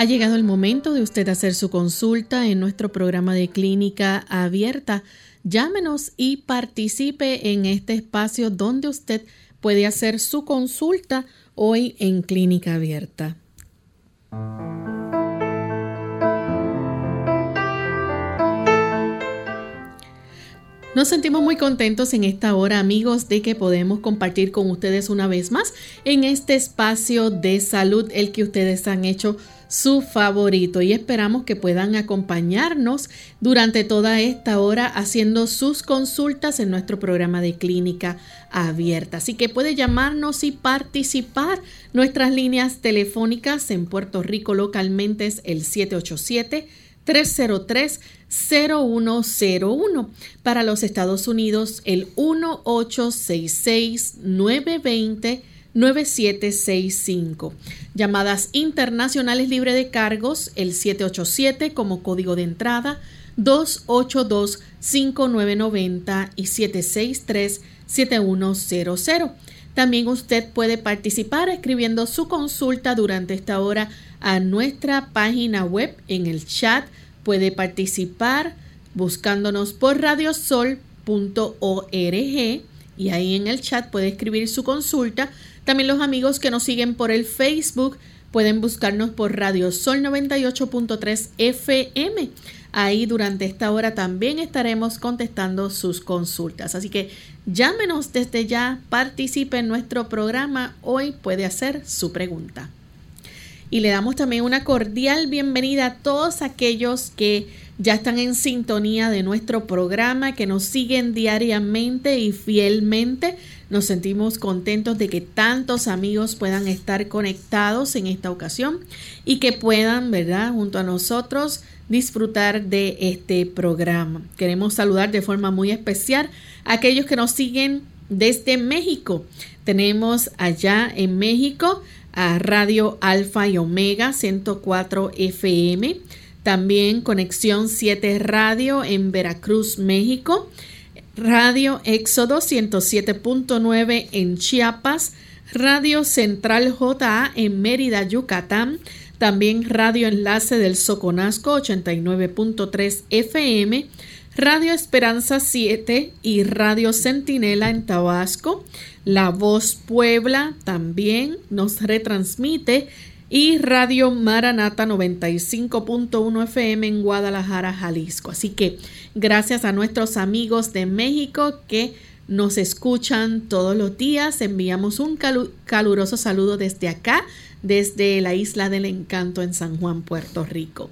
Ha llegado el momento de usted hacer su consulta en nuestro programa de clínica abierta. Llámenos y participe en este espacio donde usted puede hacer su consulta hoy en clínica abierta. Nos sentimos muy contentos en esta hora, amigos, de que podemos compartir con ustedes una vez más en este espacio de salud, el que ustedes han hecho su favorito y esperamos que puedan acompañarnos durante toda esta hora haciendo sus consultas en nuestro programa de clínica abierta. Así que puede llamarnos y participar. Nuestras líneas telefónicas en Puerto Rico localmente es el 787 303 0101. Para los Estados Unidos, el 1866 920 9765. Llamadas internacionales libre de cargos, el 787 como código de entrada, 282-5990 y 763-7100. También usted puede participar escribiendo su consulta durante esta hora a nuestra página web en el chat. Puede participar buscándonos por radiosol.org y ahí en el chat puede escribir su consulta también los amigos que nos siguen por el Facebook pueden buscarnos por Radio Sol 98.3 FM. Ahí durante esta hora también estaremos contestando sus consultas. Así que llámenos desde ya, participe en nuestro programa. Hoy puede hacer su pregunta. Y le damos también una cordial bienvenida a todos aquellos que ya están en sintonía de nuestro programa, que nos siguen diariamente y fielmente. Nos sentimos contentos de que tantos amigos puedan estar conectados en esta ocasión y que puedan, ¿verdad?, junto a nosotros disfrutar de este programa. Queremos saludar de forma muy especial a aquellos que nos siguen desde México. Tenemos allá en México Radio Alfa y Omega 104 FM, también Conexión 7 Radio en Veracruz, México. Radio Éxodo 107.9 en Chiapas, Radio Central JA en Mérida, Yucatán, también Radio Enlace del Soconasco 89.3 FM, Radio Esperanza 7 y Radio Centinela en Tabasco, La Voz Puebla también nos retransmite y Radio Maranata 95.1 FM en Guadalajara, Jalisco. Así que gracias a nuestros amigos de México que nos escuchan todos los días. Enviamos un caluroso saludo desde acá, desde la Isla del Encanto en San Juan, Puerto Rico.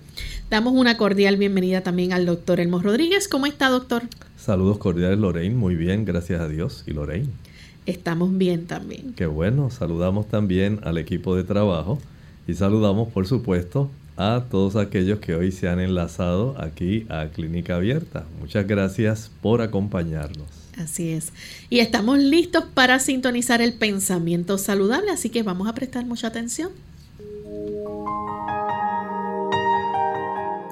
Damos una cordial bienvenida también al doctor Elmo Rodríguez. ¿Cómo está, doctor? Saludos cordiales, Lorraine. Muy bien, gracias a Dios. ¿Y Lorraine? Estamos bien también. Qué bueno. Saludamos también al equipo de trabajo y saludamos, por supuesto, a todos aquellos que hoy se han enlazado aquí a Clínica Abierta. Muchas gracias por acompañarnos. Así es. Y estamos listos para sintonizar el pensamiento saludable, así que vamos a prestar mucha atención.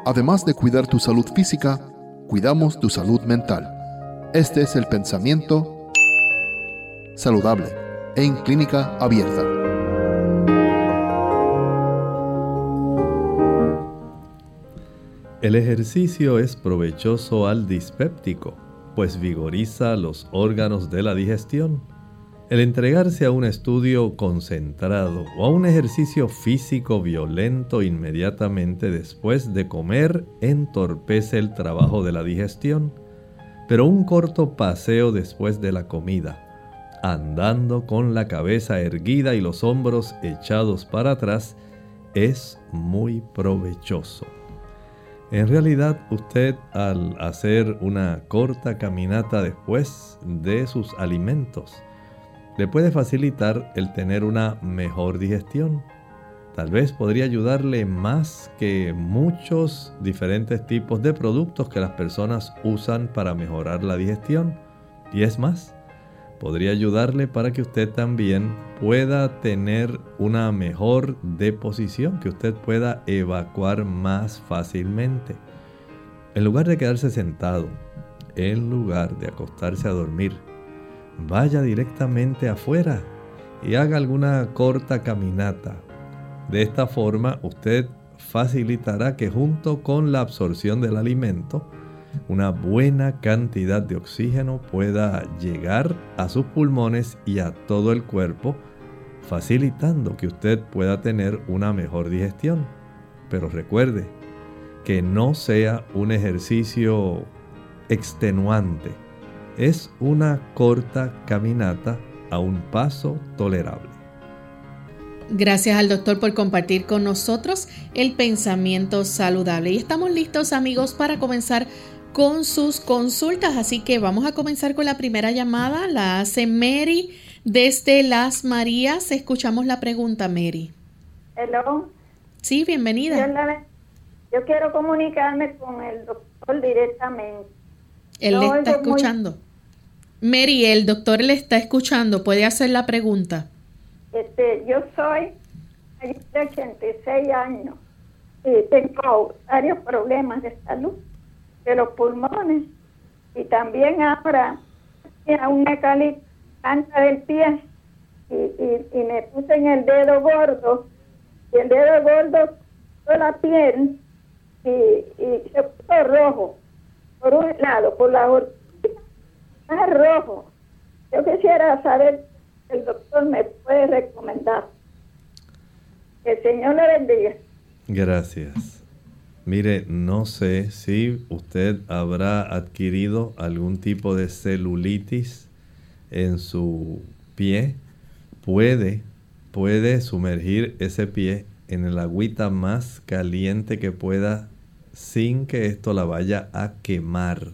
Además de cuidar tu salud física, cuidamos tu salud mental. Este es el pensamiento saludable en Clínica Abierta. El ejercicio es provechoso al dispéptico, pues vigoriza los órganos de la digestión. El entregarse a un estudio concentrado o a un ejercicio físico violento inmediatamente después de comer entorpece el trabajo de la digestión, pero un corto paseo después de la comida, andando con la cabeza erguida y los hombros echados para atrás, es muy provechoso. En realidad usted al hacer una corta caminata después de sus alimentos, le puede facilitar el tener una mejor digestión. Tal vez podría ayudarle más que muchos diferentes tipos de productos que las personas usan para mejorar la digestión. Y es más, podría ayudarle para que usted también pueda tener una mejor deposición, que usted pueda evacuar más fácilmente. En lugar de quedarse sentado, en lugar de acostarse a dormir, vaya directamente afuera y haga alguna corta caminata. De esta forma usted facilitará que junto con la absorción del alimento, una buena cantidad de oxígeno pueda llegar a sus pulmones y a todo el cuerpo, facilitando que usted pueda tener una mejor digestión. Pero recuerde que no sea un ejercicio extenuante. Es una corta caminata a un paso tolerable. Gracias al doctor por compartir con nosotros el pensamiento saludable. Y estamos listos amigos para comenzar con sus consultas. Así que vamos a comenzar con la primera llamada. La hace Mary desde Las Marías. Escuchamos la pregunta, Mary. Hello. Sí, bienvenida. Yo quiero comunicarme con el doctor directamente. Él le está escuchando. Mary, el doctor le está escuchando. ¿Puede hacer la pregunta? Este, yo soy de 86 años y tengo varios problemas de salud de los pulmones y también ahora una calita del pie y, y, me puse en el dedo gordo y el dedo gordo toda la piel y, y se puso rojo por un lado, por la otra más rojo. Yo quisiera saber el doctor me puede recomendar. Que el Señor le bendiga. Gracias. Mire, no sé si usted habrá adquirido algún tipo de celulitis en su pie. Puede, puede sumergir ese pie en el agüita más caliente que pueda sin que esto la vaya a quemar.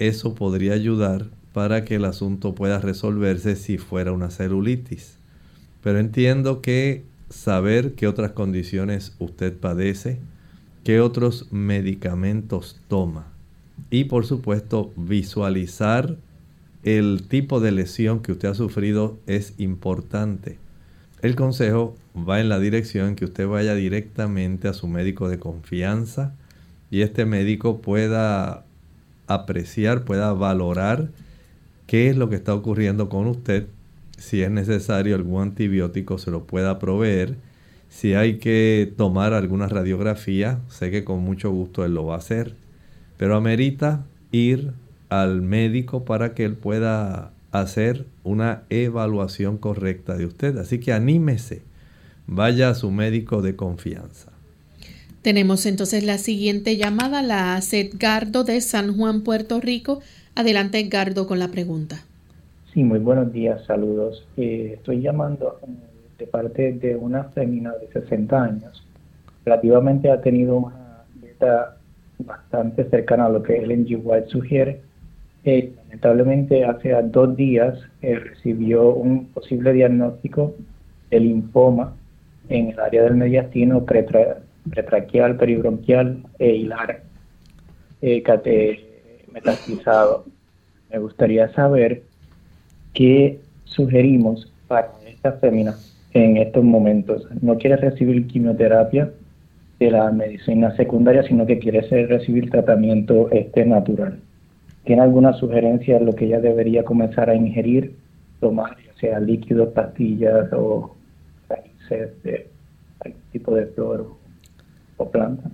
Eso podría ayudar para que el asunto pueda resolverse si fuera una celulitis. Pero entiendo que saber qué otras condiciones usted padece, qué otros medicamentos toma y por supuesto visualizar el tipo de lesión que usted ha sufrido es importante. El consejo va en la dirección que usted vaya directamente a su médico de confianza y este médico pueda apreciar, pueda valorar qué es lo que está ocurriendo con usted. Si es necesario algún antibiótico se lo pueda proveer. Si hay que tomar alguna radiografía, sé que con mucho gusto él lo va a hacer. Pero amerita ir al médico para que él pueda hacer una evaluación correcta de usted. Así que anímese, vaya a su médico de confianza. Tenemos entonces la siguiente llamada, la hace Edgardo de San Juan, Puerto Rico. Adelante, Edgardo, con la pregunta. Sí, muy buenos días, saludos. Eh, estoy llamando eh, de parte de una fémina de 60 años. Relativamente ha tenido una dieta bastante cercana a lo que el NG White sugiere. Eh, lamentablemente, hace dos días recibió un posible diagnóstico de linfoma en el área del mediastino pretraquial, peribronquial e hilar metastizado. Me gustaría saber qué sugerimos para esta fémina en estos momentos. No quiere recibir quimioterapia de la medicina secundaria, sino que quiere recibir tratamiento este natural. ¿Tiene alguna sugerencia de lo que ella debería comenzar a ingerir, tomar, ya sea líquidos, pastillas o raíces de algún tipo de flor planta?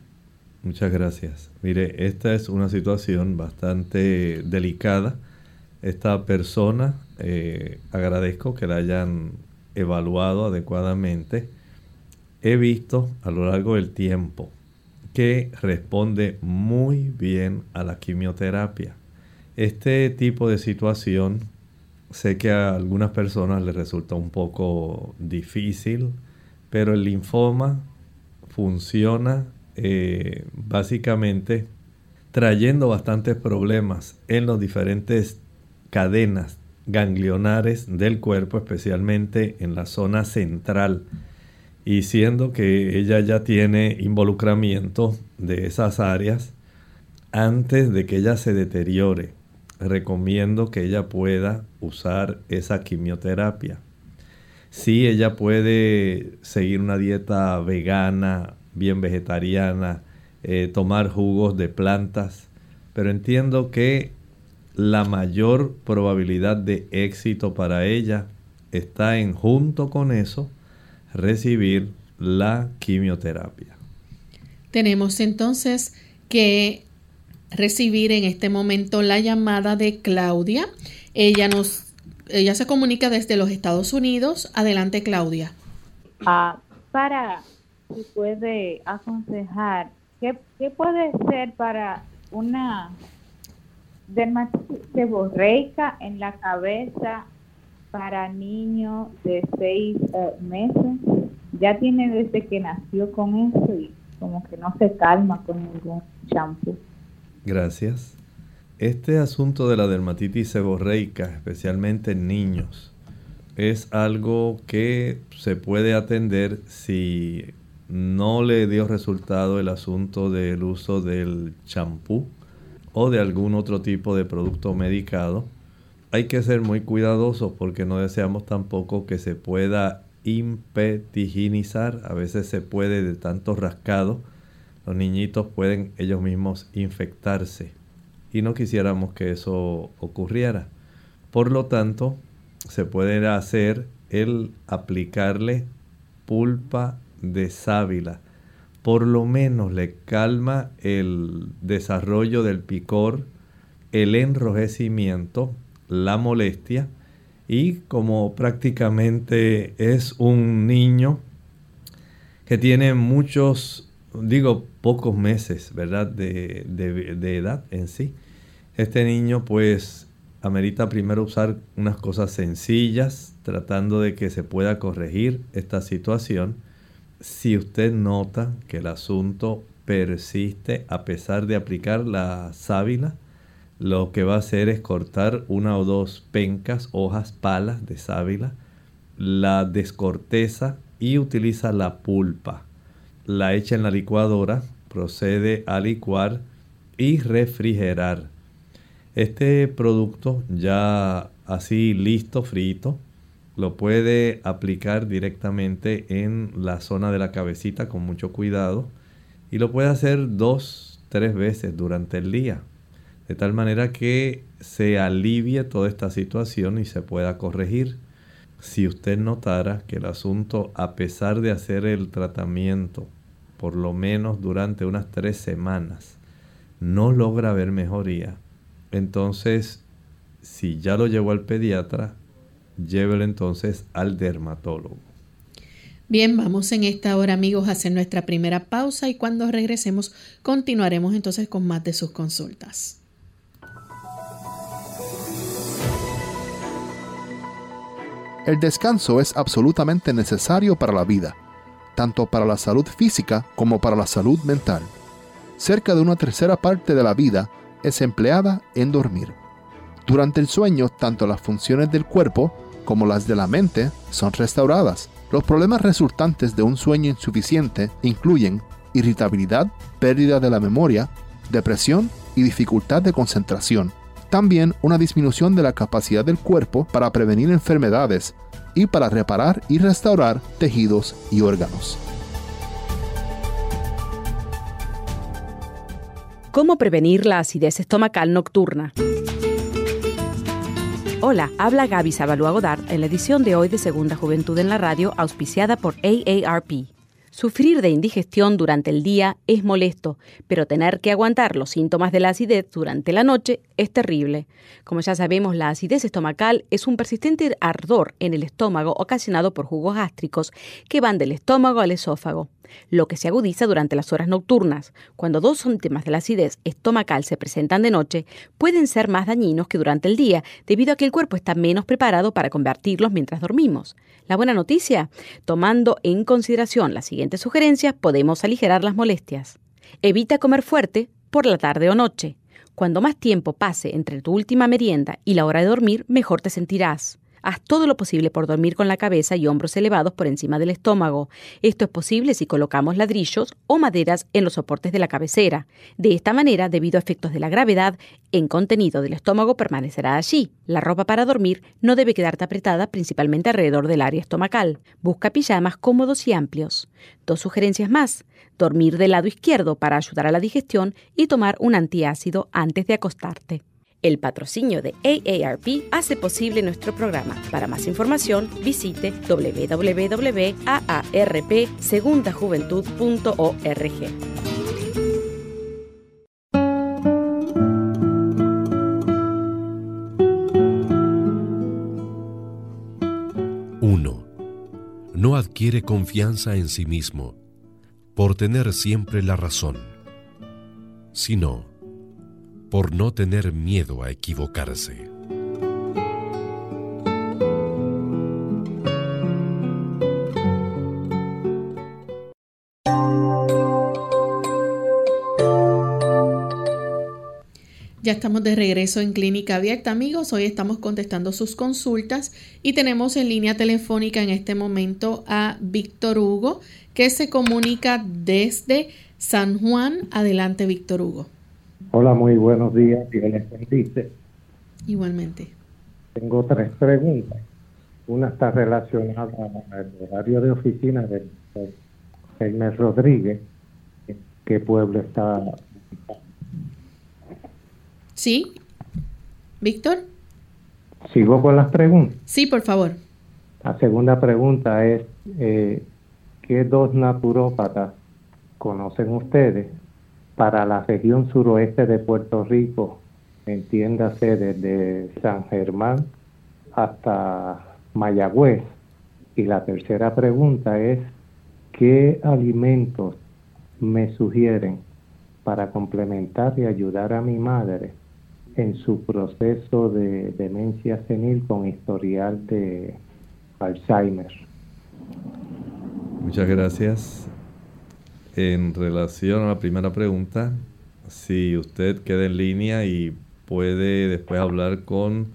Muchas gracias. Mire, esta es una situación bastante delicada. Esta persona, eh, agradezco que la hayan evaluado adecuadamente. He visto a lo largo del tiempo que responde muy bien a la quimioterapia. Este tipo de situación sé que a algunas personas les resulta un poco difícil, pero el linfoma funciona eh, básicamente trayendo bastantes problemas en las diferentes cadenas ganglionares del cuerpo, especialmente en la zona central. Y siendo que ella ya tiene involucramiento de esas áreas, antes de que ella se deteriore, recomiendo que ella pueda usar esa quimioterapia. Si ella puede seguir una dieta vegana, bien vegetariana, eh, tomar jugos de plantas, pero entiendo que la mayor probabilidad de éxito para ella está en junto con eso recibir la quimioterapia. Tenemos entonces que recibir en este momento la llamada de Claudia. Ella nos ella se comunica desde los Estados Unidos. Adelante, Claudia. Ah, para si puede aconsejar qué, qué puede ser para una dermatitis seborreica en la cabeza para niños de seis eh, meses. Ya tiene desde que nació con eso y como que no se calma con ningún champú. Gracias. Este asunto de la dermatitis seborreica, especialmente en niños, es algo que se puede atender si no le dio resultado el asunto del uso del champú o de algún otro tipo de producto medicado, hay que ser muy cuidadosos porque no deseamos tampoco que se pueda impetiginizar. A veces se puede de tanto rascado, los niñitos pueden ellos mismos infectarse y no quisiéramos que eso ocurriera. Por lo tanto, se puede hacer el aplicarle pulpa de sábila por lo menos le calma el desarrollo del picor, el enrojecimiento, la molestia y como prácticamente es un niño que tiene muchos, digo pocos meses, ¿verdad? De, de edad en sí. Este niño pues amerita primero usar unas cosas sencillas, tratando de que se pueda corregir esta situación si usted nota que el asunto persiste a pesar de aplicar la sábila, lo que va a hacer es cortar una o dos pencas, hojas, palas de sábila, la descorteza y utiliza la pulpa. La echa en la licuadora, procede a licuar y refrigerar. Este producto ya así listo, frito, lo puede aplicar directamente en la zona de la cabecita con mucho cuidado y lo puede hacer dos, tres veces durante el día. De tal manera que se alivie toda esta situación y se pueda corregir. Si usted notara que el asunto, a pesar de hacer el tratamiento, por lo menos durante unas tres semanas, no logra ver mejoría, entonces, si ya lo llevó al pediatra, llévelo entonces al dermatólogo. Bien, vamos en esta hora amigos a hacer nuestra primera pausa y cuando regresemos continuaremos entonces con más de sus consultas. El descanso es absolutamente necesario para la vida, tanto para la salud física como para la salud mental. Cerca de una tercera parte de la vida es empleada en dormir. Durante el sueño, tanto las funciones del cuerpo como las de la mente, son restauradas. Los problemas resultantes de un sueño insuficiente incluyen irritabilidad, pérdida de la memoria, depresión y dificultad de concentración. También una disminución de la capacidad del cuerpo para prevenir enfermedades y para reparar y restaurar tejidos y órganos. ¿Cómo prevenir la acidez estomacal nocturna? Hola, habla Gaby Zabalúa Godard en la edición de hoy de Segunda Juventud en la Radio, auspiciada por AARP. Sufrir de indigestión durante el día es molesto, pero tener que aguantar los síntomas de la acidez durante la noche es terrible. Como ya sabemos, la acidez estomacal es un persistente ardor en el estómago ocasionado por jugos gástricos que van del estómago al esófago lo que se agudiza durante las horas nocturnas. Cuando dos síntomas de la acidez estomacal se presentan de noche, pueden ser más dañinos que durante el día, debido a que el cuerpo está menos preparado para convertirlos mientras dormimos. La buena noticia, tomando en consideración las siguientes sugerencias, podemos aligerar las molestias. Evita comer fuerte por la tarde o noche. Cuando más tiempo pase entre tu última merienda y la hora de dormir, mejor te sentirás. Haz todo lo posible por dormir con la cabeza y hombros elevados por encima del estómago. Esto es posible si colocamos ladrillos o maderas en los soportes de la cabecera. De esta manera, debido a efectos de la gravedad, el contenido del estómago permanecerá allí. La ropa para dormir no debe quedarte apretada principalmente alrededor del área estomacal. Busca pijamas cómodos y amplios. Dos sugerencias más. Dormir del lado izquierdo para ayudar a la digestión y tomar un antiácido antes de acostarte. El patrocinio de AARP hace posible nuestro programa. Para más información, visite www.aarpsegundajuventud.org. No adquiere confianza en sí mismo por tener siempre la razón, sino por no tener miedo a equivocarse. Ya estamos de regreso en Clínica Abierta, amigos. Hoy estamos contestando sus consultas y tenemos en línea telefónica en este momento a Víctor Hugo, que se comunica desde San Juan. Adelante, Víctor Hugo. Hola, muy buenos días. Dios les bendice. Igualmente. Tengo tres preguntas. Una está relacionada al horario de oficina del Jaime Rodríguez. ¿En qué pueblo está? Sí. Víctor. ¿Sigo con las preguntas? Sí, por favor. La segunda pregunta es, eh, ¿qué dos naturópatas conocen ustedes para la región suroeste de Puerto Rico, entiéndase desde San Germán hasta Mayagüez. Y la tercera pregunta es, ¿qué alimentos me sugieren para complementar y ayudar a mi madre en su proceso de demencia senil con historial de Alzheimer? Muchas gracias. En relación a la primera pregunta, si usted queda en línea y puede después hablar con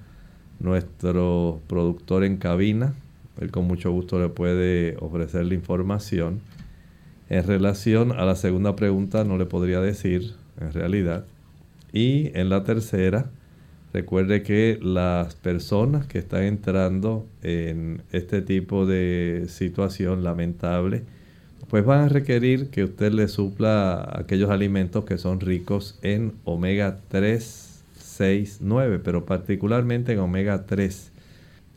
nuestro productor en cabina, él con mucho gusto le puede ofrecer la información. En relación a la segunda pregunta no le podría decir en realidad. Y en la tercera, recuerde que las personas que están entrando en este tipo de situación lamentable, pues van a requerir que usted le supla aquellos alimentos que son ricos en omega 3, 6, 9, pero particularmente en omega 3.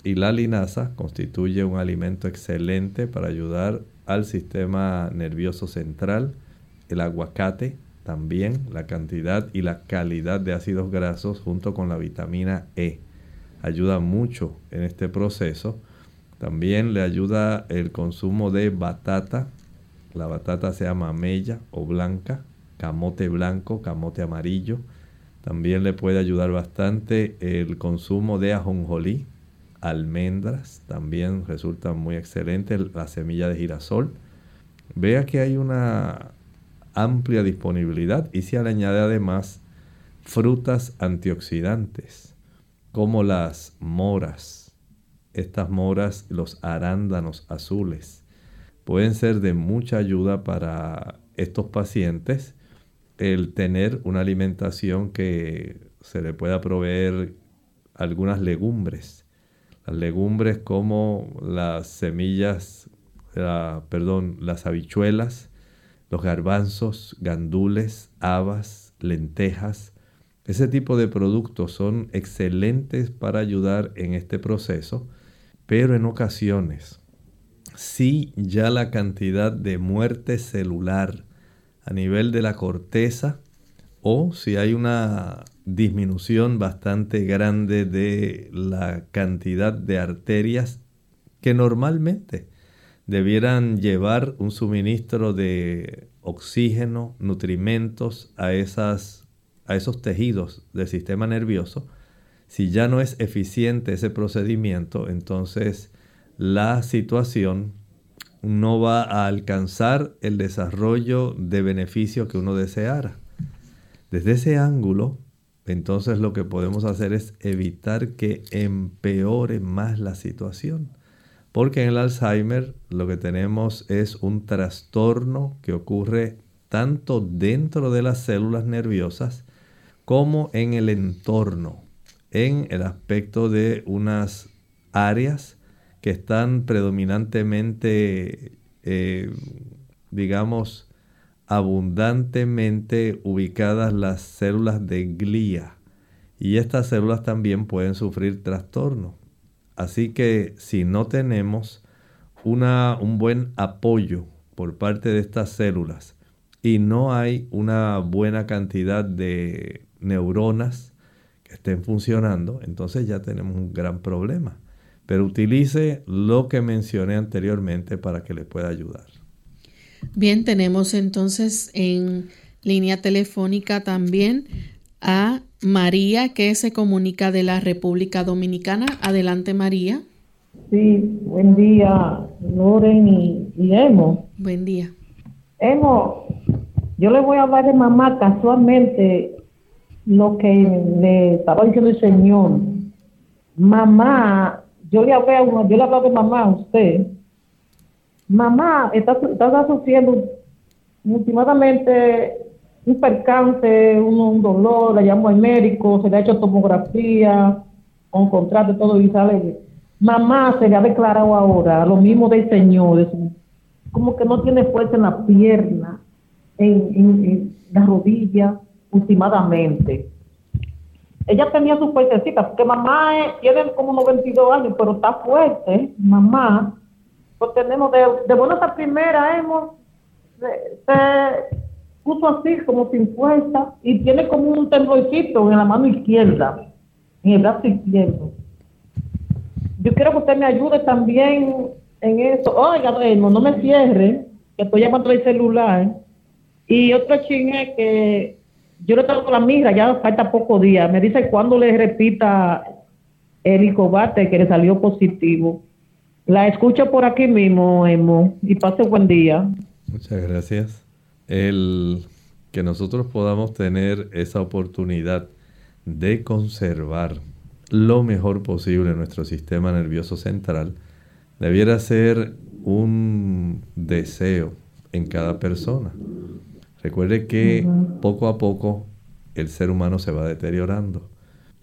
Y la linaza constituye un alimento excelente para ayudar al sistema nervioso central. El aguacate también, la cantidad y la calidad de ácidos grasos junto con la vitamina E ayuda mucho en este proceso. También le ayuda el consumo de batata, la batata se llama mella o blanca, camote blanco, camote amarillo. También le puede ayudar bastante el consumo de ajonjolí, almendras, también resulta muy excelente la semilla de girasol. Vea que hay una amplia disponibilidad y se le añade además frutas antioxidantes como las moras, estas moras, los arándanos azules, pueden ser de mucha ayuda para estos pacientes el tener una alimentación que se le pueda proveer algunas legumbres. Las legumbres como las semillas, perdón, las habichuelas, los garbanzos, gandules, habas, lentejas. Ese tipo de productos son excelentes para ayudar en este proceso, pero en ocasiones si ya la cantidad de muerte celular a nivel de la corteza o si hay una disminución bastante grande de la cantidad de arterias que normalmente debieran llevar un suministro de oxígeno, nutrimentos a, esas, a esos tejidos del sistema nervioso. Si ya no es eficiente ese procedimiento, entonces la situación no va a alcanzar el desarrollo de beneficio que uno deseara. Desde ese ángulo, entonces lo que podemos hacer es evitar que empeore más la situación. Porque en el Alzheimer lo que tenemos es un trastorno que ocurre tanto dentro de las células nerviosas como en el entorno, en el aspecto de unas áreas que están predominantemente, eh, digamos, abundantemente ubicadas las células de glía. Y estas células también pueden sufrir trastorno. Así que si no tenemos una, un buen apoyo por parte de estas células y no hay una buena cantidad de neuronas que estén funcionando, entonces ya tenemos un gran problema pero utilice lo que mencioné anteriormente para que le pueda ayudar. Bien, tenemos entonces en línea telefónica también a María que se comunica de la República Dominicana. Adelante María. Sí, buen día Loren y, Emo. Buen día. Emo, yo le voy a hablar de mamá casualmente lo que le estaba diciendo el Señor. Mamá yo le hablé yo le hablé de mamá a usted. Mamá está, está sufriendo últimamente un percance, un, dolor, la llamo al médico, se le ha hecho tomografía, con contrato, todo y sale. Mamá se le ha declarado ahora lo mismo del Señor, como que no tiene fuerza en la pierna, en, en, en la rodilla, últimamente ella tenía su fuertecita, porque mamá tiene como 92 años, pero está fuerte, mamá. Pues tenemos, de, de buenas a primera hemos, se, puso así, como sin fuerza, y tiene como un temblorcito en la mano izquierda, en el brazo izquierdo. Yo quiero que usted me ayude también en eso. Oiga, no, no me cierre, que estoy llamando el celular. Y otro chingue que yo le tengo la migra, ya falta poco día. Me dice cuando le repita el icobate que le salió positivo. La escucho por aquí mismo, Emo, y pase buen día. Muchas gracias. El que nosotros podamos tener esa oportunidad de conservar lo mejor posible nuestro sistema nervioso central debiera ser un deseo en cada persona. Recuerde que poco a poco el ser humano se va deteriorando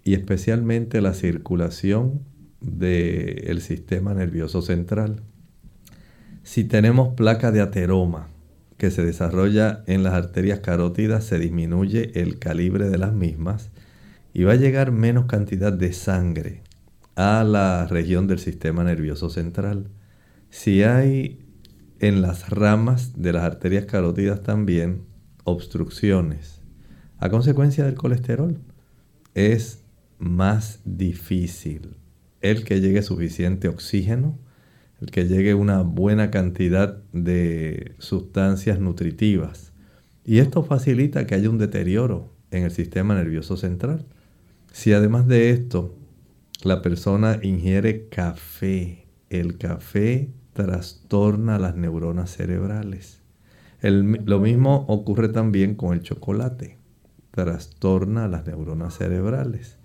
y especialmente la circulación del sistema nervioso central. Si tenemos placa de ateroma que se desarrolla en las arterias carótidas, se disminuye el calibre de las mismas y va a llegar menos cantidad de sangre a la región del sistema nervioso central. Si hay en las ramas de las arterias carótidas también obstrucciones a consecuencia del colesterol. Es más difícil el que llegue suficiente oxígeno, el que llegue una buena cantidad de sustancias nutritivas. Y esto facilita que haya un deterioro en el sistema nervioso central. Si además de esto la persona ingiere café, el café trastorna las neuronas cerebrales lo mismo ocurre también con el chocolate. Trastorna las neuronas cerebrales.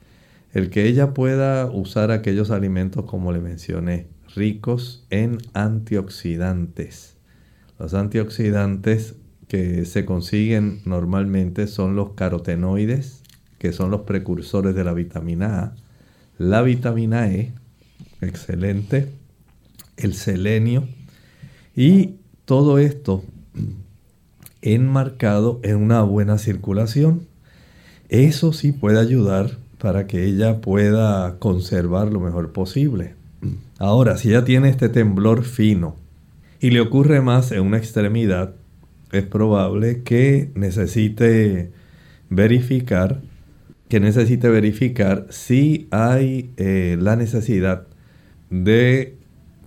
El que ella pueda usar aquellos alimentos, como le mencioné, ricos en antioxidantes. Los antioxidantes que se consiguen normalmente son los carotenoides, que son los precursores de la vitamina A, la vitamina E, excelente, el selenio, y todo esto enmarcado en una buena circulación. Eso sí puede ayudar para que ella pueda conservar lo mejor posible. Ahora, si ella tiene este temblor fino y le ocurre más en una extremidad, es probable que necesite verificar que necesite verificar si hay eh, la necesidad de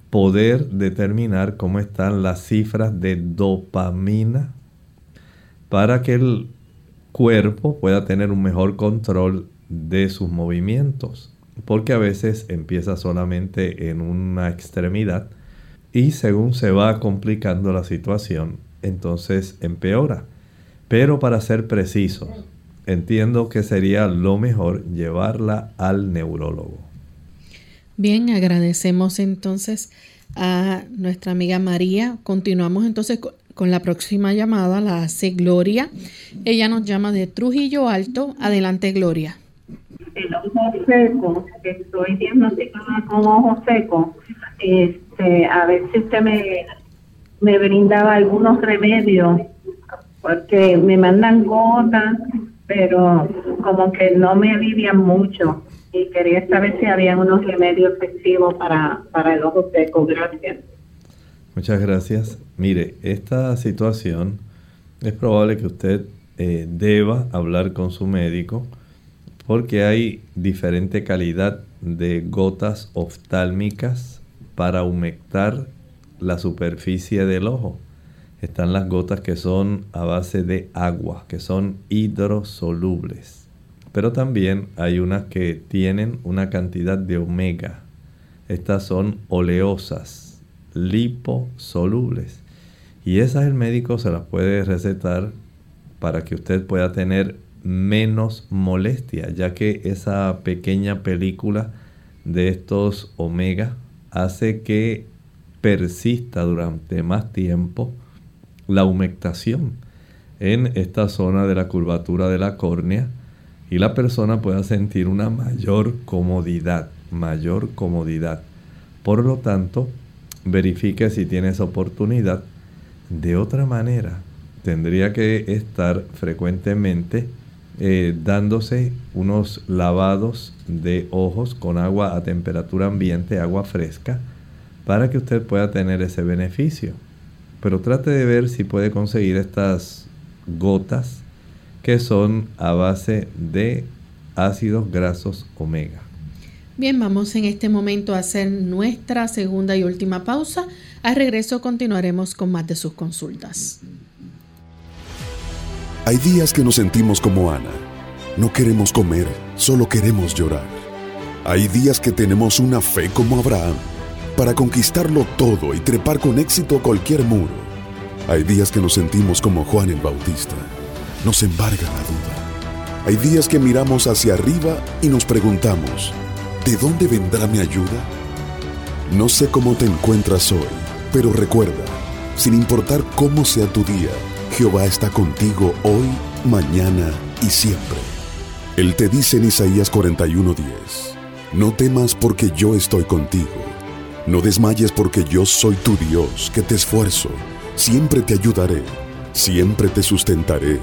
poder determinar cómo están las cifras de dopamina para que el cuerpo pueda tener un mejor control de sus movimientos. Porque a veces empieza solamente en una extremidad, y según se va complicando la situación, entonces empeora. Pero para ser preciso, entiendo que sería lo mejor llevarla al neurólogo. Bien, agradecemos entonces a nuestra amiga María. Continuamos entonces con la próxima llamada, la hace Gloria. Ella nos llama de Trujillo Alto. Adelante, Gloria. El ojo seco, estoy diagnosticada con ojo seco. Este, a ver si usted me, me brindaba algunos remedios, porque me mandan gotas, pero como que no me alivian mucho. Y quería saber si había unos remedios efectivos para, para el ojo seco. Gracias. Muchas gracias. Mire, esta situación es probable que usted eh, deba hablar con su médico porque hay diferente calidad de gotas oftálmicas para humectar la superficie del ojo. Están las gotas que son a base de agua, que son hidrosolubles. Pero también hay unas que tienen una cantidad de omega. Estas son oleosas, liposolubles. Y esas el médico se las puede recetar para que usted pueda tener menos molestia, ya que esa pequeña película de estos omega hace que persista durante más tiempo la humectación en esta zona de la curvatura de la córnea y la persona pueda sentir una mayor comodidad, mayor comodidad. Por lo tanto, verifique si tiene esa oportunidad. De otra manera, tendría que estar frecuentemente eh, dándose unos lavados de ojos con agua a temperatura ambiente, agua fresca, para que usted pueda tener ese beneficio. Pero trate de ver si puede conseguir estas gotas que son a base de ácidos grasos omega. Bien, vamos en este momento a hacer nuestra segunda y última pausa. Al regreso continuaremos con más de sus consultas. Hay días que nos sentimos como Ana. No queremos comer, solo queremos llorar. Hay días que tenemos una fe como Abraham para conquistarlo todo y trepar con éxito cualquier muro. Hay días que nos sentimos como Juan el Bautista. Nos embarga la duda. Hay días que miramos hacia arriba y nos preguntamos, ¿de dónde vendrá mi ayuda? No sé cómo te encuentras hoy, pero recuerda, sin importar cómo sea tu día, Jehová está contigo hoy, mañana y siempre. Él te dice en Isaías 41:10, no temas porque yo estoy contigo, no desmayes porque yo soy tu Dios, que te esfuerzo, siempre te ayudaré, siempre te sustentaré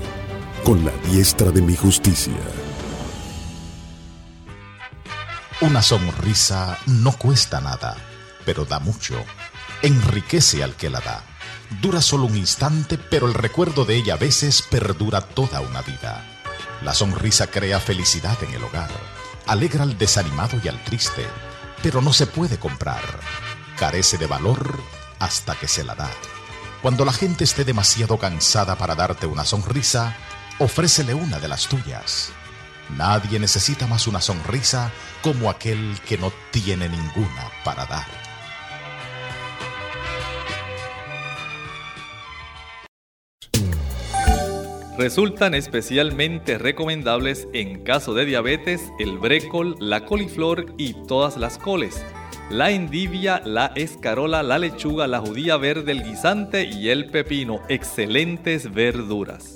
con la diestra de mi justicia. Una sonrisa no cuesta nada, pero da mucho. Enriquece al que la da. Dura solo un instante, pero el recuerdo de ella a veces perdura toda una vida. La sonrisa crea felicidad en el hogar, alegra al desanimado y al triste, pero no se puede comprar. Carece de valor hasta que se la da. Cuando la gente esté demasiado cansada para darte una sonrisa, ofrécele una de las tuyas. Nadie necesita más una sonrisa como aquel que no tiene ninguna para dar. Resultan especialmente recomendables en caso de diabetes el brécol, la coliflor y todas las coles, la endivia, la escarola, la lechuga, la judía verde, el guisante y el pepino, excelentes verduras.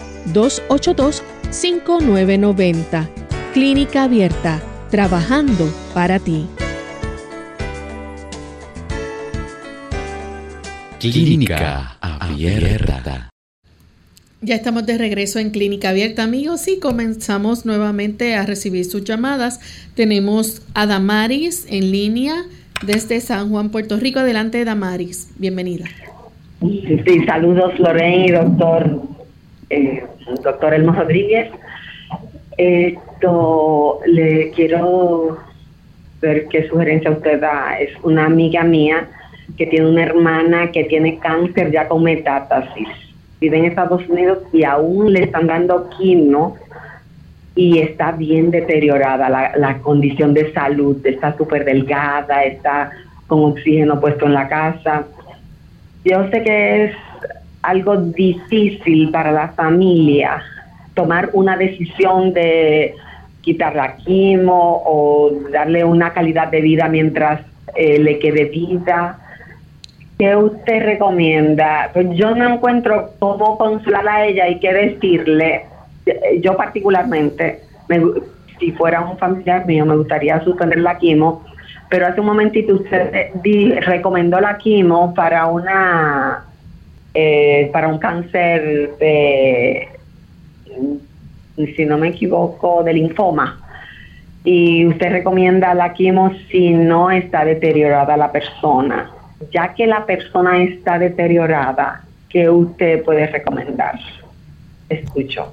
787-282-5990. Clínica Abierta, trabajando para ti. Clínica Abierta. Ya estamos de regreso en Clínica Abierta, amigos, y comenzamos nuevamente a recibir sus llamadas. Tenemos a Damaris en línea. desde San Juan, Puerto Rico. Adelante, Damaris. Bienvenida. Sí, saludos, Lorraine y doctor, eh, doctor Elmo Rodríguez. Esto le quiero ver qué sugerencia usted da. Es una amiga mía que tiene una hermana que tiene cáncer ya con metástasis. Vive en Estados Unidos y aún le están dando quimio y está bien deteriorada la, la condición de salud. Está súper delgada, está con oxígeno puesto en la casa. Yo sé que es algo difícil para la familia tomar una decisión de quitar la quimo o darle una calidad de vida mientras eh, le quede vida. ¿Qué usted recomienda? Pues yo no encuentro cómo consolar a ella y qué decirle. Yo particularmente, si fuera un familiar mío, me gustaría suspender la quimo, pero hace un momentito usted recomendó la quimo para una eh, para un cáncer de si no me equivoco, de linfoma. Y usted recomienda la quimo si no está deteriorada la persona. Ya que la persona está deteriorada, ¿qué usted puede recomendar? Escucho.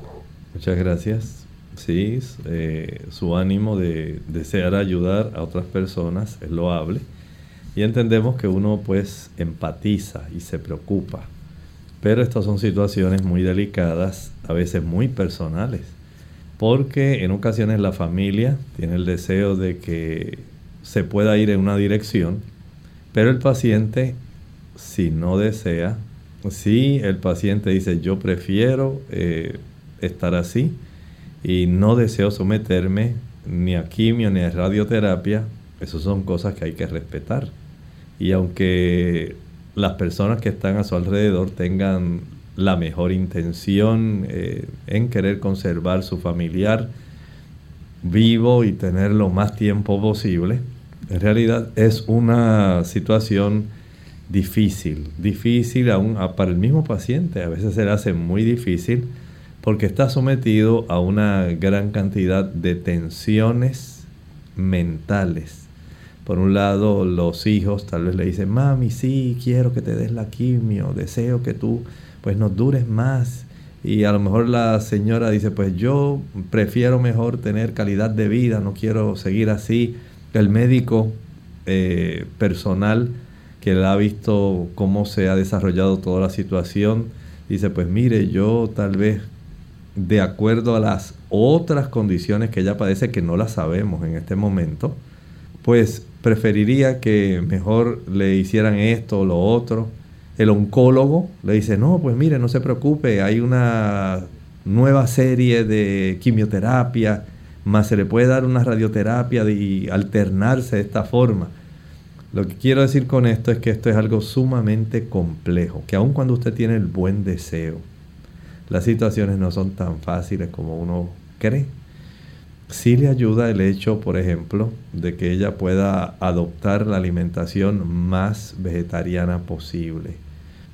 Muchas gracias. Sí, eh, su ánimo de desear ayudar a otras personas es loable y entendemos que uno pues empatiza y se preocupa pero estas son situaciones muy delicadas, a veces muy personales, porque en ocasiones la familia tiene el deseo de que se pueda ir en una dirección, pero el paciente, si no desea, si el paciente dice yo prefiero eh, estar así y no deseo someterme ni a quimio ni a radioterapia, esas son cosas que hay que respetar. Y aunque las personas que están a su alrededor tengan la mejor intención eh, en querer conservar su familiar vivo y tenerlo más tiempo posible. En realidad es una situación difícil, difícil aún para el mismo paciente. A veces se le hace muy difícil porque está sometido a una gran cantidad de tensiones mentales por un lado, los hijos tal vez le dicen, mami, sí, quiero que te des la quimio, deseo que tú pues nos dures más. Y a lo mejor la señora dice, pues yo prefiero mejor tener calidad de vida, no quiero seguir así. El médico eh, personal que le ha visto cómo se ha desarrollado toda la situación, dice, pues mire, yo tal vez de acuerdo a las otras condiciones que ella padece, que no las sabemos en este momento, pues preferiría que mejor le hicieran esto o lo otro. El oncólogo le dice, no, pues mire, no se preocupe, hay una nueva serie de quimioterapia, más se le puede dar una radioterapia y alternarse de esta forma. Lo que quiero decir con esto es que esto es algo sumamente complejo, que aun cuando usted tiene el buen deseo, las situaciones no son tan fáciles como uno cree. Sí le ayuda el hecho, por ejemplo, de que ella pueda adoptar la alimentación más vegetariana posible.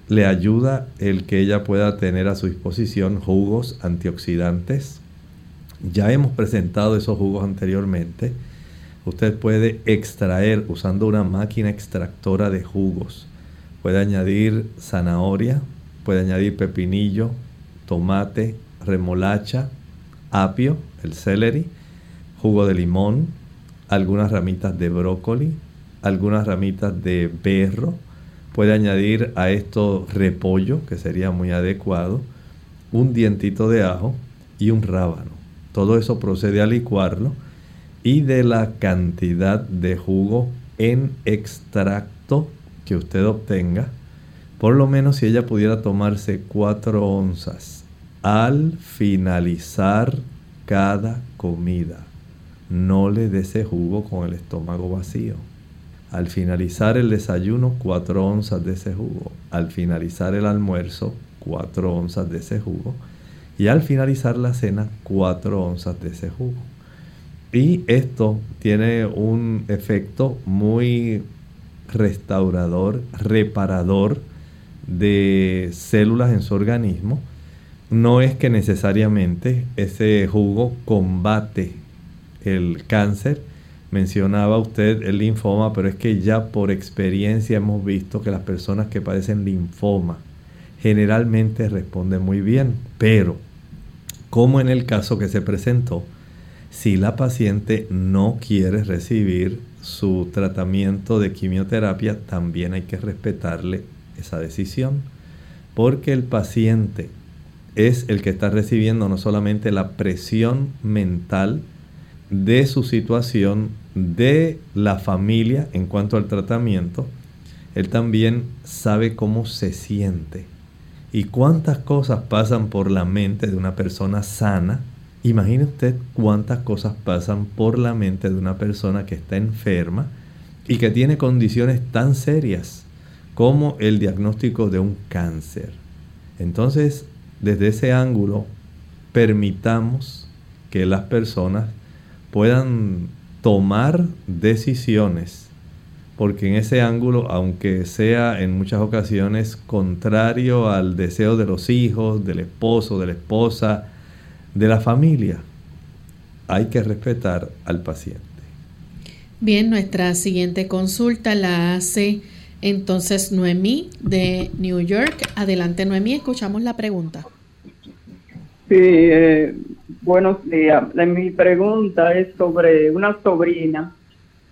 Le ayuda el que ella pueda tener a su disposición jugos antioxidantes. Ya hemos presentado esos jugos anteriormente. Usted puede extraer usando una máquina extractora de jugos. Puede añadir zanahoria, puede añadir pepinillo, tomate, remolacha, apio, el celery jugo de limón, algunas ramitas de brócoli, algunas ramitas de berro. Puede añadir a esto repollo, que sería muy adecuado, un dientito de ajo y un rábano. Todo eso procede a licuarlo y de la cantidad de jugo en extracto que usted obtenga, por lo menos si ella pudiera tomarse 4 onzas al finalizar cada comida no le dé ese jugo con el estómago vacío. Al finalizar el desayuno, 4 onzas de ese jugo. Al finalizar el almuerzo, 4 onzas de ese jugo. Y al finalizar la cena, 4 onzas de ese jugo. Y esto tiene un efecto muy restaurador, reparador de células en su organismo. No es que necesariamente ese jugo combate el cáncer, Mencionaba usted el linfoma, pero es que ya por experiencia hemos visto que las personas que padecen linfoma generalmente responden muy bien, pero como en el caso que se presentó, si la paciente no quiere recibir su tratamiento de quimioterapia, también hay que respetarle esa decisión, porque el paciente es el que está recibiendo no solamente la presión mental de su situación, de la familia en cuanto al tratamiento, él también sabe cómo se siente y cuántas cosas pasan por la mente de una persona sana. Imagine usted cuántas cosas pasan por la mente de una persona que está enferma y que tiene condiciones tan serias como el diagnóstico de un cáncer. Entonces, desde ese ángulo, permitamos que las personas puedan tomar decisiones, porque en ese ángulo, aunque sea en muchas ocasiones contrario al deseo de los hijos, del esposo, de la esposa, de la familia, hay que respetar al paciente. Bien, nuestra siguiente consulta la hace entonces Noemí de New York. Adelante Noemí, escuchamos la pregunta. Sí, eh, buenos días. Mi pregunta es sobre una sobrina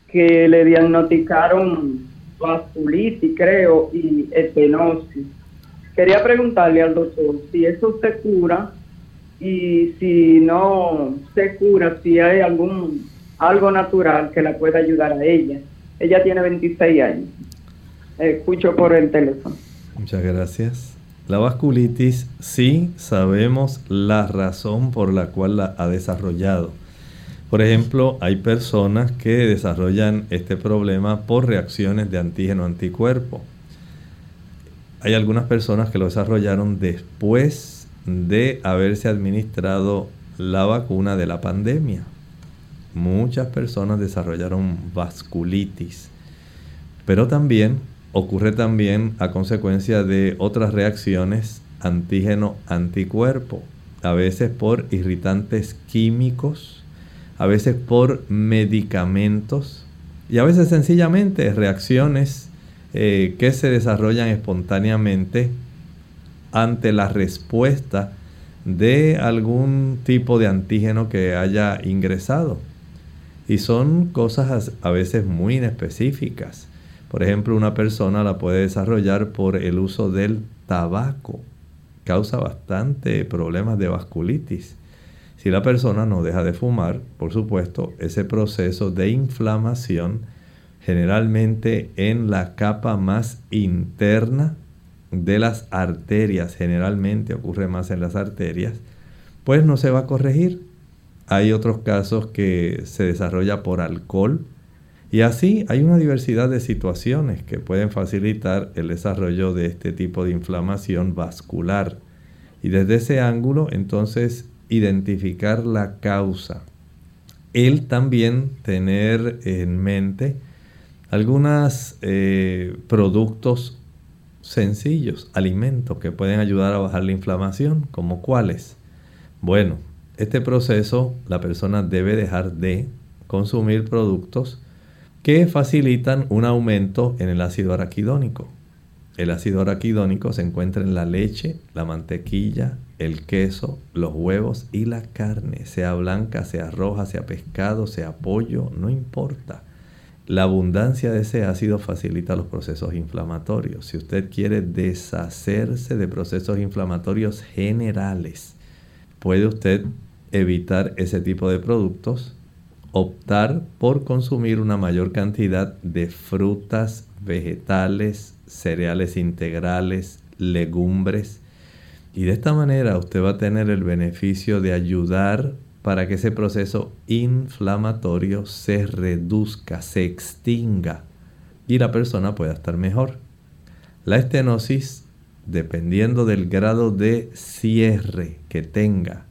que le diagnosticaron vasculitis, creo, y estenosis. Quería preguntarle al doctor si eso se cura y si no se cura, si hay algún algo natural que la pueda ayudar a ella. Ella tiene 26 años. Escucho por el teléfono. Muchas gracias. La vasculitis sí sabemos la razón por la cual la ha desarrollado. Por ejemplo, hay personas que desarrollan este problema por reacciones de antígeno anticuerpo. Hay algunas personas que lo desarrollaron después de haberse administrado la vacuna de la pandemia. Muchas personas desarrollaron vasculitis. Pero también ocurre también a consecuencia de otras reacciones antígeno-anticuerpo, a veces por irritantes químicos, a veces por medicamentos y a veces sencillamente reacciones eh, que se desarrollan espontáneamente ante la respuesta de algún tipo de antígeno que haya ingresado. Y son cosas a veces muy inespecíficas. Por ejemplo, una persona la puede desarrollar por el uso del tabaco. Causa bastante problemas de vasculitis. Si la persona no deja de fumar, por supuesto, ese proceso de inflamación generalmente en la capa más interna de las arterias, generalmente ocurre más en las arterias, pues no se va a corregir. Hay otros casos que se desarrolla por alcohol, y así hay una diversidad de situaciones que pueden facilitar el desarrollo de este tipo de inflamación vascular. Y desde ese ángulo, entonces, identificar la causa. El también tener en mente algunos eh, productos sencillos, alimentos que pueden ayudar a bajar la inflamación, como cuáles. Bueno, este proceso la persona debe dejar de consumir productos que facilitan un aumento en el ácido araquidónico. El ácido araquidónico se encuentra en la leche, la mantequilla, el queso, los huevos y la carne, sea blanca, sea roja, sea pescado, sea pollo, no importa. La abundancia de ese ácido facilita los procesos inflamatorios. Si usted quiere deshacerse de procesos inflamatorios generales, puede usted evitar ese tipo de productos optar por consumir una mayor cantidad de frutas, vegetales, cereales integrales, legumbres. Y de esta manera usted va a tener el beneficio de ayudar para que ese proceso inflamatorio se reduzca, se extinga y la persona pueda estar mejor. La estenosis, dependiendo del grado de cierre que tenga,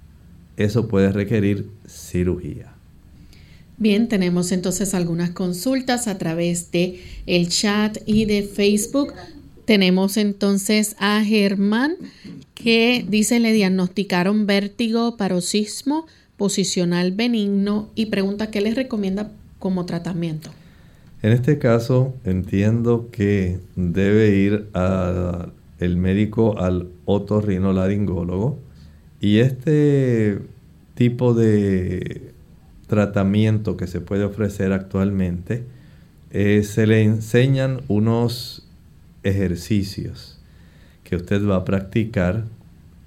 eso puede requerir cirugía. Bien, tenemos entonces algunas consultas a través de el chat y de Facebook. Tenemos entonces a Germán que dice le diagnosticaron vértigo, paroxismo posicional benigno y pregunta qué les recomienda como tratamiento? En este caso entiendo que debe ir el médico al otorrinolaringólogo y este tipo de tratamiento que se puede ofrecer actualmente eh, se le enseñan unos ejercicios que usted va a practicar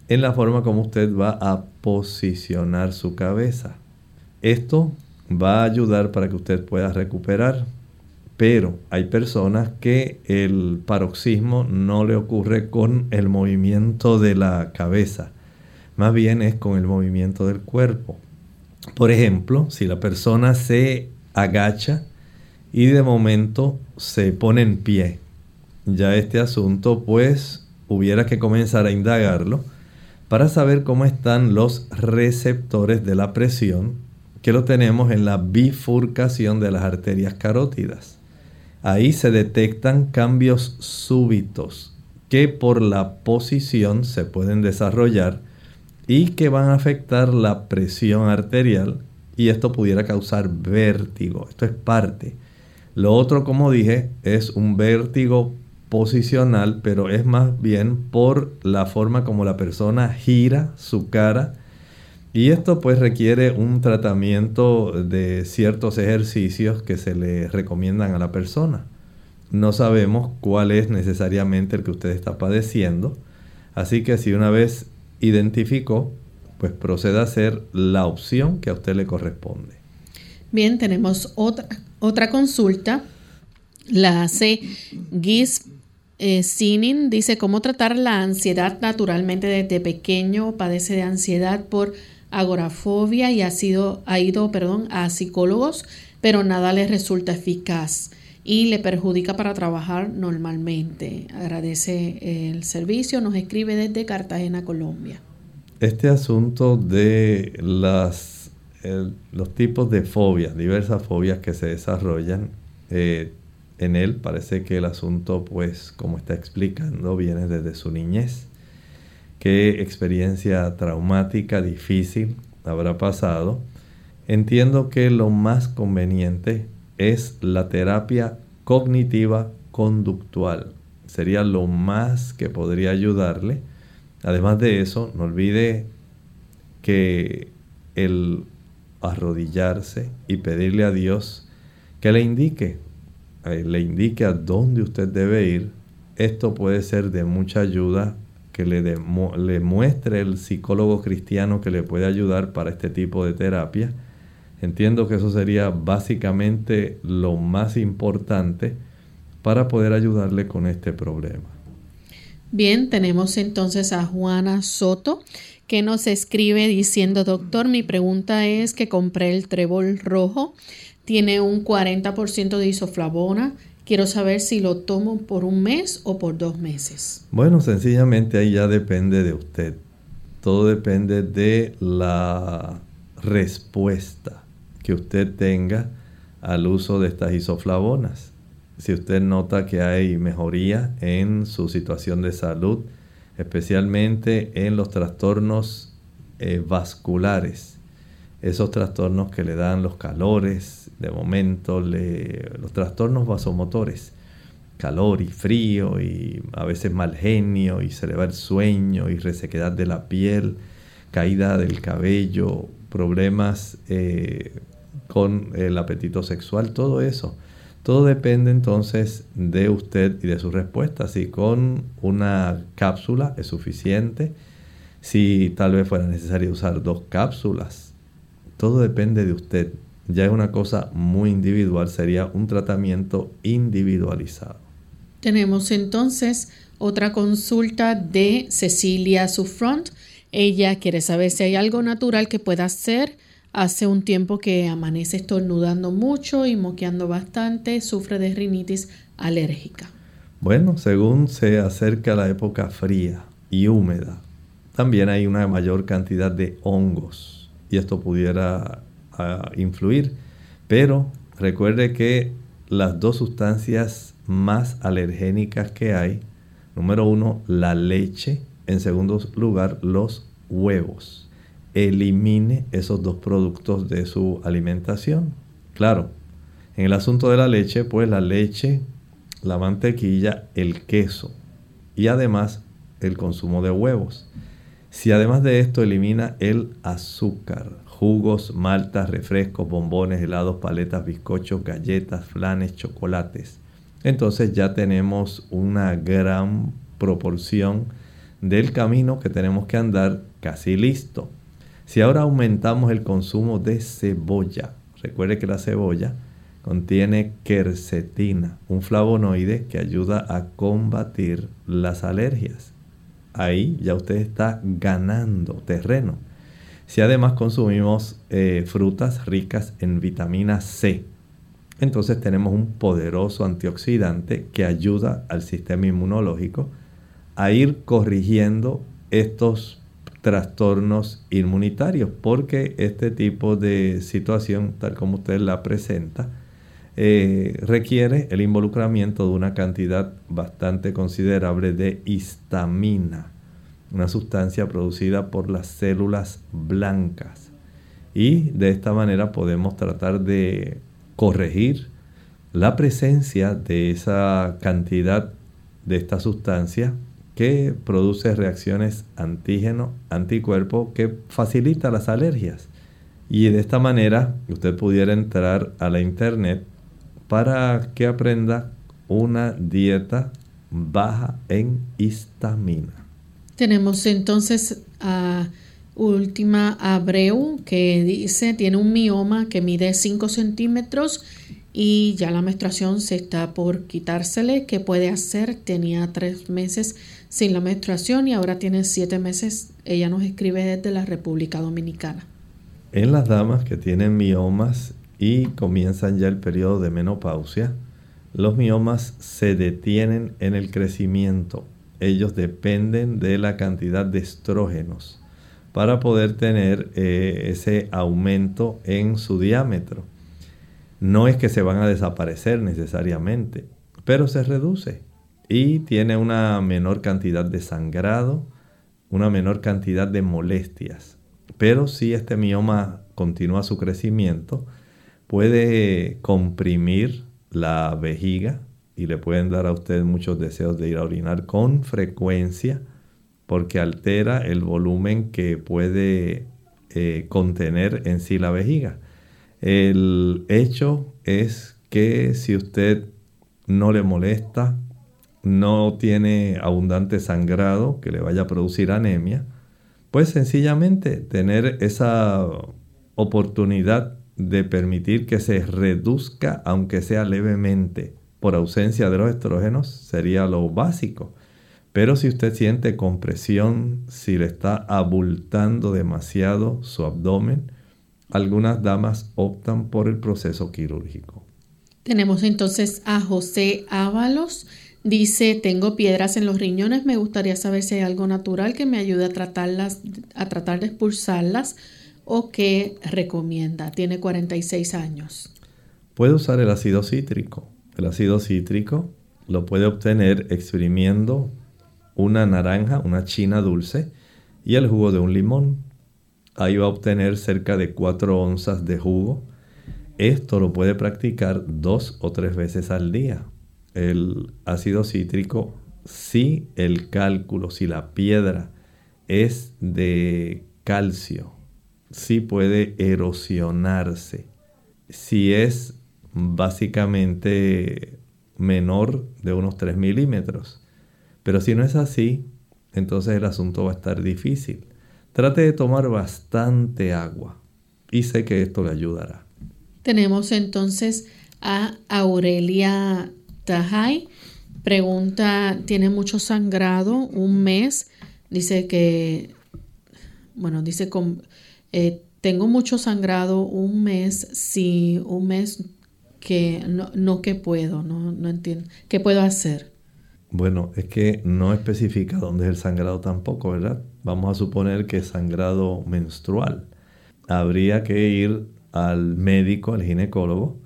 en la forma como usted va a posicionar su cabeza. Esto va a ayudar para que usted pueda recuperar. Pero hay personas que el paroxismo no le ocurre con el movimiento de la cabeza, más bien es con el movimiento del cuerpo. Por ejemplo, si la persona se agacha y de momento se pone en pie, ya este asunto pues hubiera que comenzar a indagarlo para saber cómo están los receptores de la presión que lo tenemos en la bifurcación de las arterias carótidas. Ahí se detectan cambios súbitos que por la posición se pueden desarrollar y que van a afectar la presión arterial y esto pudiera causar vértigo. Esto es parte. Lo otro, como dije, es un vértigo posicional, pero es más bien por la forma como la persona gira su cara y esto pues requiere un tratamiento de ciertos ejercicios que se le recomiendan a la persona. No sabemos cuál es necesariamente el que usted está padeciendo, así que si una vez identificó, pues proceda a hacer la opción que a usted le corresponde. Bien, tenemos otra, otra consulta. La hace Gis eh, Sinin. Dice cómo tratar la ansiedad naturalmente desde pequeño. Padece de ansiedad por agorafobia y ha, sido, ha ido perdón, a psicólogos, pero nada le resulta eficaz y le perjudica para trabajar normalmente. Agradece el servicio, nos escribe desde Cartagena, Colombia. Este asunto de las, los tipos de fobias, diversas fobias que se desarrollan, eh, en él parece que el asunto, pues, como está explicando, viene desde su niñez qué experiencia traumática, difícil habrá pasado, entiendo que lo más conveniente es la terapia cognitiva conductual. Sería lo más que podría ayudarle. Además de eso, no olvide que el arrodillarse y pedirle a Dios que le indique, eh, le indique a dónde usted debe ir, esto puede ser de mucha ayuda que le, le muestre el psicólogo cristiano que le puede ayudar para este tipo de terapia. Entiendo que eso sería básicamente lo más importante para poder ayudarle con este problema. Bien, tenemos entonces a Juana Soto que nos escribe diciendo, doctor, mi pregunta es que compré el trébol rojo, tiene un 40% de isoflavona, Quiero saber si lo tomo por un mes o por dos meses. Bueno, sencillamente ahí ya depende de usted. Todo depende de la respuesta que usted tenga al uso de estas isoflavonas. Si usted nota que hay mejoría en su situación de salud, especialmente en los trastornos eh, vasculares, esos trastornos que le dan los calores, de momento los trastornos vasomotores, calor y frío y a veces mal genio y se le va el sueño y resequedad de la piel, caída del cabello, problemas eh, con el apetito sexual, todo eso. Todo depende entonces de usted y de su respuesta. Si con una cápsula es suficiente, si tal vez fuera necesario usar dos cápsulas, todo depende de usted ya es una cosa muy individual, sería un tratamiento individualizado. Tenemos entonces otra consulta de Cecilia Sufront. Ella quiere saber si hay algo natural que pueda hacer. Hace un tiempo que amanece estornudando mucho y moqueando bastante, sufre de rinitis alérgica. Bueno, según se acerca la época fría y húmeda, también hay una mayor cantidad de hongos y esto pudiera a influir. Pero recuerde que las dos sustancias más alergénicas que hay, número uno, la leche, en segundo lugar, los huevos. Elimine esos dos productos de su alimentación. Claro, En el asunto de la leche, pues la leche, la mantequilla, el queso y además el consumo de huevos. Si además de esto elimina el azúcar, jugos, maltas, refrescos, bombones, helados, paletas, bizcochos, galletas, flanes, chocolates, entonces ya tenemos una gran proporción del camino que tenemos que andar casi listo. Si ahora aumentamos el consumo de cebolla, recuerde que la cebolla contiene quercetina, un flavonoide que ayuda a combatir las alergias. Ahí ya usted está ganando terreno. Si además consumimos eh, frutas ricas en vitamina C, entonces tenemos un poderoso antioxidante que ayuda al sistema inmunológico a ir corrigiendo estos trastornos inmunitarios, porque este tipo de situación, tal como usted la presenta, eh, requiere el involucramiento de una cantidad bastante considerable de histamina, una sustancia producida por las células blancas. Y de esta manera podemos tratar de corregir la presencia de esa cantidad de esta sustancia que produce reacciones antígeno-anticuerpo que facilita las alergias. Y de esta manera usted pudiera entrar a la internet para que aprenda una dieta baja en histamina. Tenemos entonces a última Abreu que dice tiene un mioma que mide 5 centímetros y ya la menstruación se está por quitársele. ¿Qué puede hacer? Tenía tres meses sin la menstruación y ahora tiene siete meses. Ella nos escribe desde la República Dominicana. En las damas que tienen miomas y comienzan ya el periodo de menopausia, los miomas se detienen en el crecimiento. Ellos dependen de la cantidad de estrógenos para poder tener eh, ese aumento en su diámetro. No es que se van a desaparecer necesariamente, pero se reduce y tiene una menor cantidad de sangrado, una menor cantidad de molestias. Pero si este mioma continúa su crecimiento, puede comprimir la vejiga y le pueden dar a usted muchos deseos de ir a orinar con frecuencia porque altera el volumen que puede eh, contener en sí la vejiga. El hecho es que si usted no le molesta, no tiene abundante sangrado que le vaya a producir anemia, pues sencillamente tener esa oportunidad de permitir que se reduzca, aunque sea levemente, por ausencia de los estrógenos, sería lo básico. Pero si usted siente compresión, si le está abultando demasiado su abdomen, algunas damas optan por el proceso quirúrgico. Tenemos entonces a José Ábalos. Dice, tengo piedras en los riñones, me gustaría saber si hay algo natural que me ayude a tratarlas, a tratar de expulsarlas o qué recomienda. Tiene 46 años. Puede usar el ácido cítrico. El ácido cítrico lo puede obtener exprimiendo una naranja, una china dulce y el jugo de un limón. Ahí va a obtener cerca de 4 onzas de jugo. Esto lo puede practicar dos o tres veces al día el ácido cítrico si el cálculo, si la piedra es de calcio, si puede erosionarse. Si es básicamente menor de unos 3 milímetros. Pero si no es así, entonces el asunto va a estar difícil. Trate de tomar bastante agua y sé que esto le ayudará. Tenemos entonces a Aurelia Tajay pregunta, tiene mucho sangrado, un mes, dice que, bueno, dice, con, eh, tengo mucho sangrado un mes, sí, un mes que no, no que puedo, no, no entiendo, ¿qué puedo hacer? Bueno, es que no especifica dónde es el sangrado tampoco, ¿verdad? Vamos a suponer que es sangrado menstrual. Habría que ir al médico, al ginecólogo,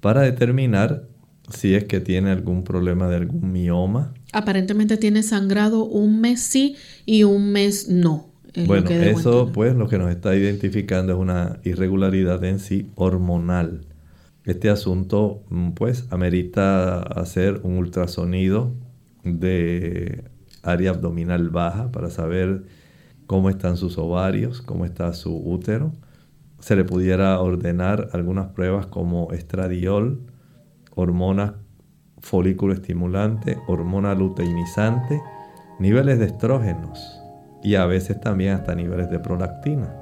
para determinar si es que tiene algún problema de algún mioma. Aparentemente tiene sangrado un mes sí y un mes no. Bueno, eso pues lo que nos está identificando es una irregularidad en sí hormonal. Este asunto mm, pues amerita hacer un ultrasonido de área abdominal baja para saber cómo están sus ovarios, cómo está su útero. Se le pudiera ordenar algunas pruebas como estradiol, hormona folículo estimulante, hormona luteinizante, niveles de estrógenos y a veces también hasta niveles de prolactina.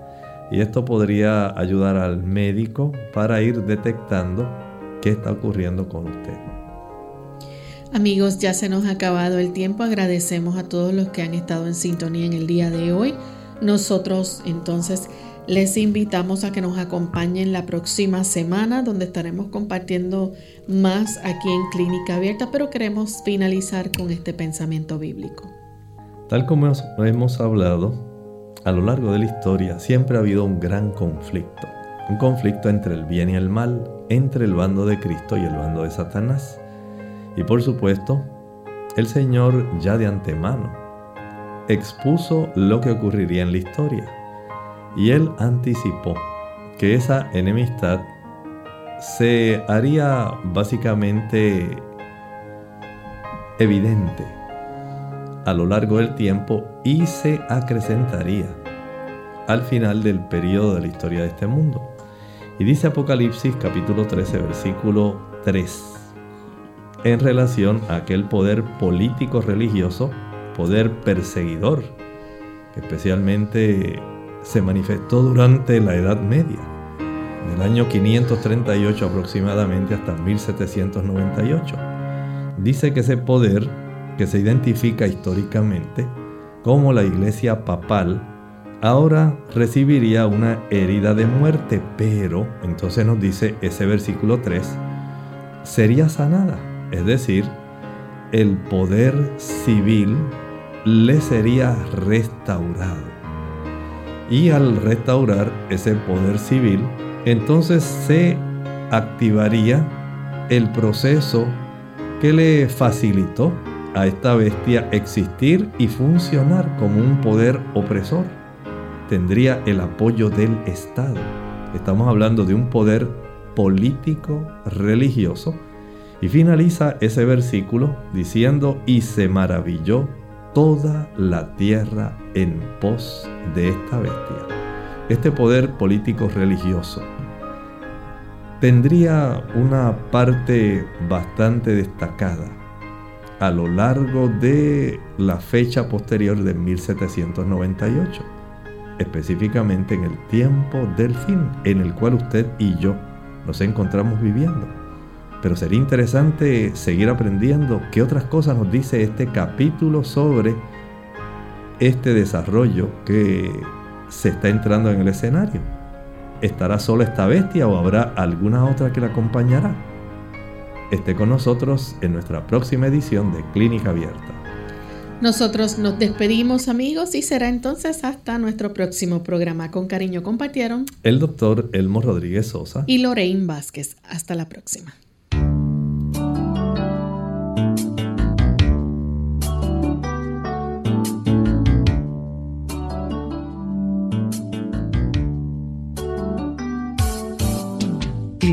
Y esto podría ayudar al médico para ir detectando qué está ocurriendo con usted. Amigos, ya se nos ha acabado el tiempo. Agradecemos a todos los que han estado en sintonía en el día de hoy. Nosotros entonces les invitamos a que nos acompañen la próxima semana donde estaremos compartiendo más aquí en Clínica Abierta, pero queremos finalizar con este pensamiento bíblico. Tal como hemos hablado, a lo largo de la historia siempre ha habido un gran conflicto, un conflicto entre el bien y el mal, entre el bando de Cristo y el bando de Satanás. Y por supuesto, el Señor ya de antemano expuso lo que ocurriría en la historia. Y él anticipó que esa enemistad se haría básicamente evidente a lo largo del tiempo y se acrecentaría al final del periodo de la historia de este mundo. Y dice Apocalipsis capítulo 13 versículo 3 en relación a aquel poder político religioso, poder perseguidor, especialmente se manifestó durante la Edad Media, del año 538 aproximadamente hasta 1798. Dice que ese poder, que se identifica históricamente como la iglesia papal, ahora recibiría una herida de muerte, pero, entonces nos dice ese versículo 3, sería sanada es decir, el poder civil le sería restaurado. Y al restaurar ese poder civil, entonces se activaría el proceso que le facilitó a esta bestia existir y funcionar como un poder opresor. Tendría el apoyo del Estado. Estamos hablando de un poder político religioso y finaliza ese versículo diciendo, y se maravilló toda la tierra en pos de esta bestia. Este poder político religioso tendría una parte bastante destacada a lo largo de la fecha posterior de 1798, específicamente en el tiempo del fin en el cual usted y yo nos encontramos viviendo. Pero sería interesante seguir aprendiendo qué otras cosas nos dice este capítulo sobre este desarrollo que se está entrando en el escenario. ¿Estará sola esta bestia o habrá alguna otra que la acompañará? Esté con nosotros en nuestra próxima edición de Clínica Abierta. Nosotros nos despedimos amigos y será entonces hasta nuestro próximo programa. Con cariño compartieron el doctor Elmo Rodríguez Sosa y Lorraine Vázquez. Hasta la próxima.